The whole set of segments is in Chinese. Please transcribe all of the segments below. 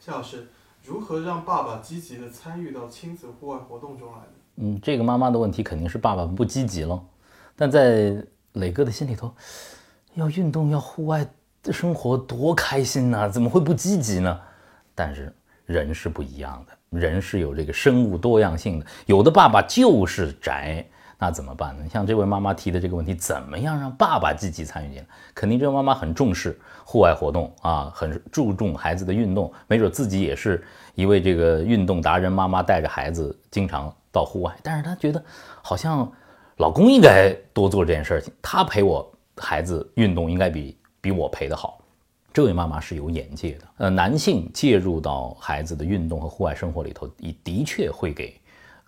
夏老师，如何让爸爸积极的参与到亲子户外活动中来呢？嗯，这个妈妈的问题肯定是爸爸不积极了，但在磊哥的心里头，要运动要户外的生活多开心呐，怎么会不积极呢？但是人是不一样的，人是有这个生物多样性的，有的爸爸就是宅。那怎么办呢？像这位妈妈提的这个问题，怎么样让爸爸积极参与进来？肯定这位妈妈很重视户外活动啊，很注重孩子的运动，没准自己也是一位这个运动达人。妈妈带着孩子经常到户外，但是她觉得好像老公应该多做这件事情，他陪我孩子运动应该比比我陪的好。这位妈妈是有眼界的，呃，男性介入到孩子的运动和户外生活里头，也的确会给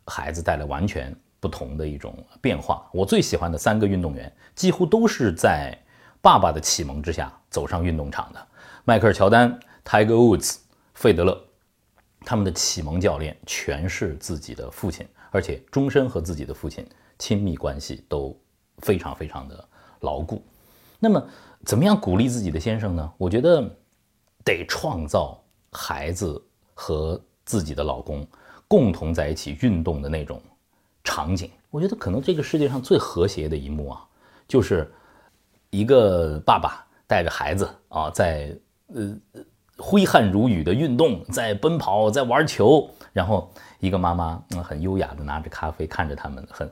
孩子带来完全。不同的一种变化。我最喜欢的三个运动员，几乎都是在爸爸的启蒙之下走上运动场的。迈克尔·乔丹、Tiger Woods、费德勒，他们的启蒙教练全是自己的父亲，而且终身和自己的父亲亲密关系都非常非常的牢固。那么，怎么样鼓励自己的先生呢？我觉得得创造孩子和自己的老公共同在一起运动的那种。场景，我觉得可能这个世界上最和谐的一幕啊，就是一个爸爸带着孩子啊，在呃挥汗如雨的运动，在奔跑，在玩球，然后一个妈妈嗯很优雅的拿着咖啡看着他们，很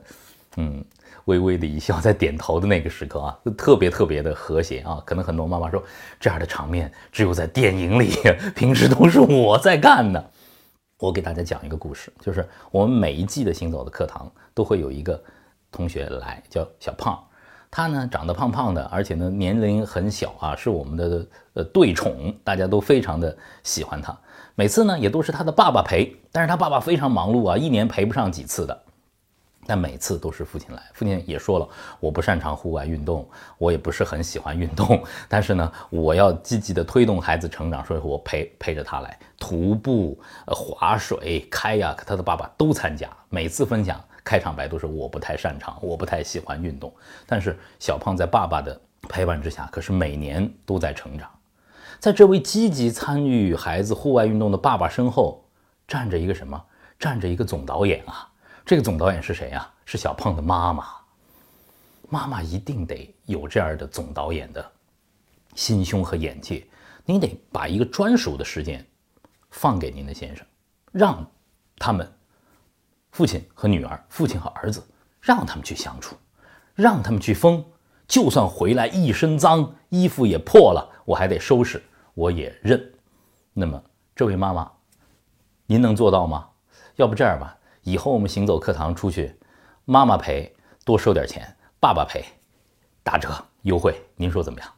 嗯微微的一笑，在点头的那个时刻啊，特别特别的和谐啊。可能很多妈妈说，这样的场面只有在电影里，平时都是我在干的。我给大家讲一个故事，就是我们每一季的行走的课堂都会有一个同学来，叫小胖，他呢长得胖胖的，而且呢年龄很小啊，是我们的呃对宠，大家都非常的喜欢他。每次呢也都是他的爸爸陪，但是他爸爸非常忙碌啊，一年陪不上几次的。但每次都是父亲来，父亲也说了，我不擅长户外运动，我也不是很喜欢运动，但是呢，我要积极的推动孩子成长，所以我陪陪着他来徒步、呃划水、开呀，他的爸爸都参加。每次分享开场白都是我不太擅长，我不太喜欢运动，但是小胖在爸爸的陪伴之下，可是每年都在成长。在这位积极参与孩子户外运动的爸爸身后，站着一个什么？站着一个总导演啊！这个总导演是谁呀？是小胖的妈妈。妈妈一定得有这样的总导演的心胸和眼界。您得把一个专属的时间放给您的先生，让他们父亲和女儿、父亲和儿子，让他们去相处，让他们去疯。就算回来一身脏，衣服也破了，我还得收拾，我也认。那么，这位妈妈，您能做到吗？要不这样吧。以后我们行走课堂出去，妈妈陪多收点钱，爸爸陪打折优惠，您说怎么样？